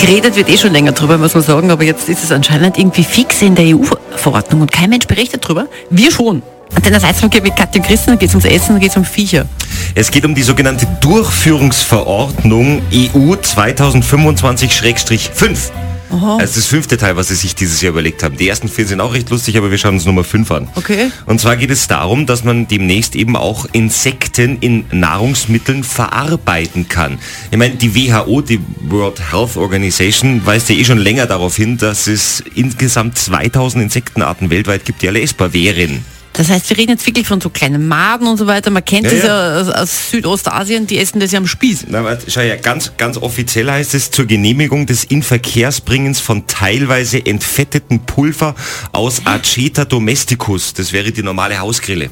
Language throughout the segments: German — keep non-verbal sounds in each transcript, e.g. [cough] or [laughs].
Geredet wird eh schon länger drüber, muss man sagen, aber jetzt ist es anscheinend irgendwie fix in der EU-Verordnung und kein Mensch berichtet drüber. Wir schon. An deiner Seite mit Katja Christen geht es ums Essen, geht es um Viecher. Es geht um die sogenannte Durchführungsverordnung EU 2025-5. Aha. Also das fünfte Teil, was sie sich dieses Jahr überlegt haben. Die ersten vier sind auch recht lustig, aber wir schauen uns Nummer fünf an. Okay. Und zwar geht es darum, dass man demnächst eben auch Insekten in Nahrungsmitteln verarbeiten kann. Ich meine, die WHO, die World Health Organization, weist ja eh schon länger darauf hin, dass es insgesamt 2000 Insektenarten weltweit gibt, die alle essbar wären. Das heißt, wir reden jetzt wirklich von so kleinen Maden und so weiter. Man kennt Ja, das ja. ja aus, Südostasien, die essen das ja am Spieß. Na, warte, schau ja, ganz, ganz offiziell heißt es zur Genehmigung des Inverkehrsbringens von teilweise entfetteten Pulver aus Aceta domesticus. Das wäre die normale Hausgrille.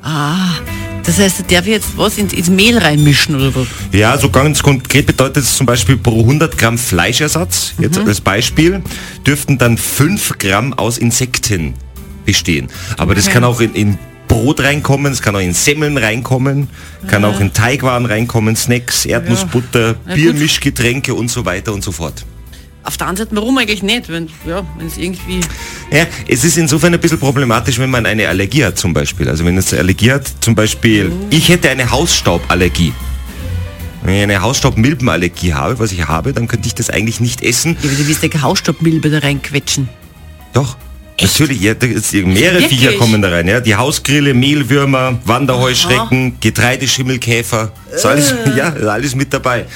Ah, das heißt, der darf jetzt was ins, ins Mehl reinmischen oder was? Ja, so ganz konkret bedeutet es zum Beispiel pro 100 Gramm Fleischersatz, jetzt als Beispiel, dürften dann 5 Gramm aus Insekten bestehen. Aber das Okay. kann auch in, in Brot reinkommen, es kann auch in Semmeln reinkommen, kann auch in Teigwaren reinkommen, Snacks, Erdnussbutter, Ja, Bier, gut. Mischgetränke und so weiter und so fort. Auf der anderen Seite, warum eigentlich nicht? Wenn ja, es irgendwie. Ja, es ist insofern ein bisschen problematisch, wenn man eine Allergie hat zum Beispiel. Also wenn es eine Allergie hat, zum Beispiel, ich hätte eine Hausstauballergie. Wenn ich eine Hausstaubmilbenallergie habe, was ich habe, dann könnte ich das eigentlich nicht essen. Ja, aber du willst ja Hausstaubmilbe da reinquetschen. Doch. Natürlich, ja, mehrere Wirklich? Viecher kommen da rein. Ja. Die Hausgrille, Mehlwürmer, Wanderheuschrecken, Getreideschimmelkäfer. Ist alles, [laughs] ja, ist alles mit dabei.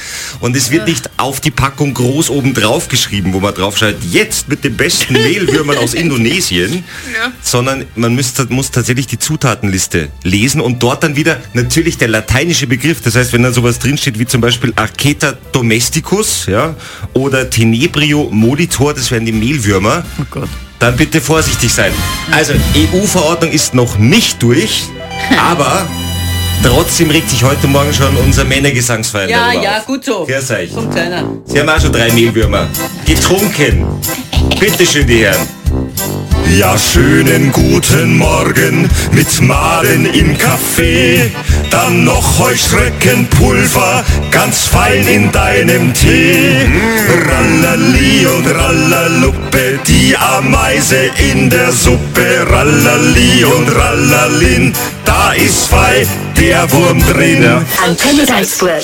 Und es wird nicht auf die Packung groß oben drauf geschrieben, wo man drauf schreibt, jetzt mit den besten Mehlwürmern aus [laughs] Indonesien, sondern man müsste, muss tatsächlich die Zutatenliste lesen und dort dann wieder natürlich der lateinische Begriff. Das heißt, wenn da sowas drinsteht wie zum Beispiel Arceta domesticus ja, oder Tenebrio molitor, das wären die Mehlwürmer, Oh Gott. Dann bitte vorsichtig sein. Also, EU-Verordnung ist noch nicht durch, [laughs] aber trotzdem regt sich heute Morgen schon unser Männergesangsverein Ja, darüber ja, auf. gut so. Grüß euch. Kommt einer. Sie haben auch schon drei Mehlwürmer. Getrunken. Bitte schön, die Herren. Ja, schönen guten Morgen mit Maden im Kaffee. Dann noch Heuschreckenpulver, ganz fein in deinem Tee. Und Rallaluppe, die Ameise in der Suppe. Rallali und Rallalin, da ist fei der Wurm drin. Antenne Salzburg.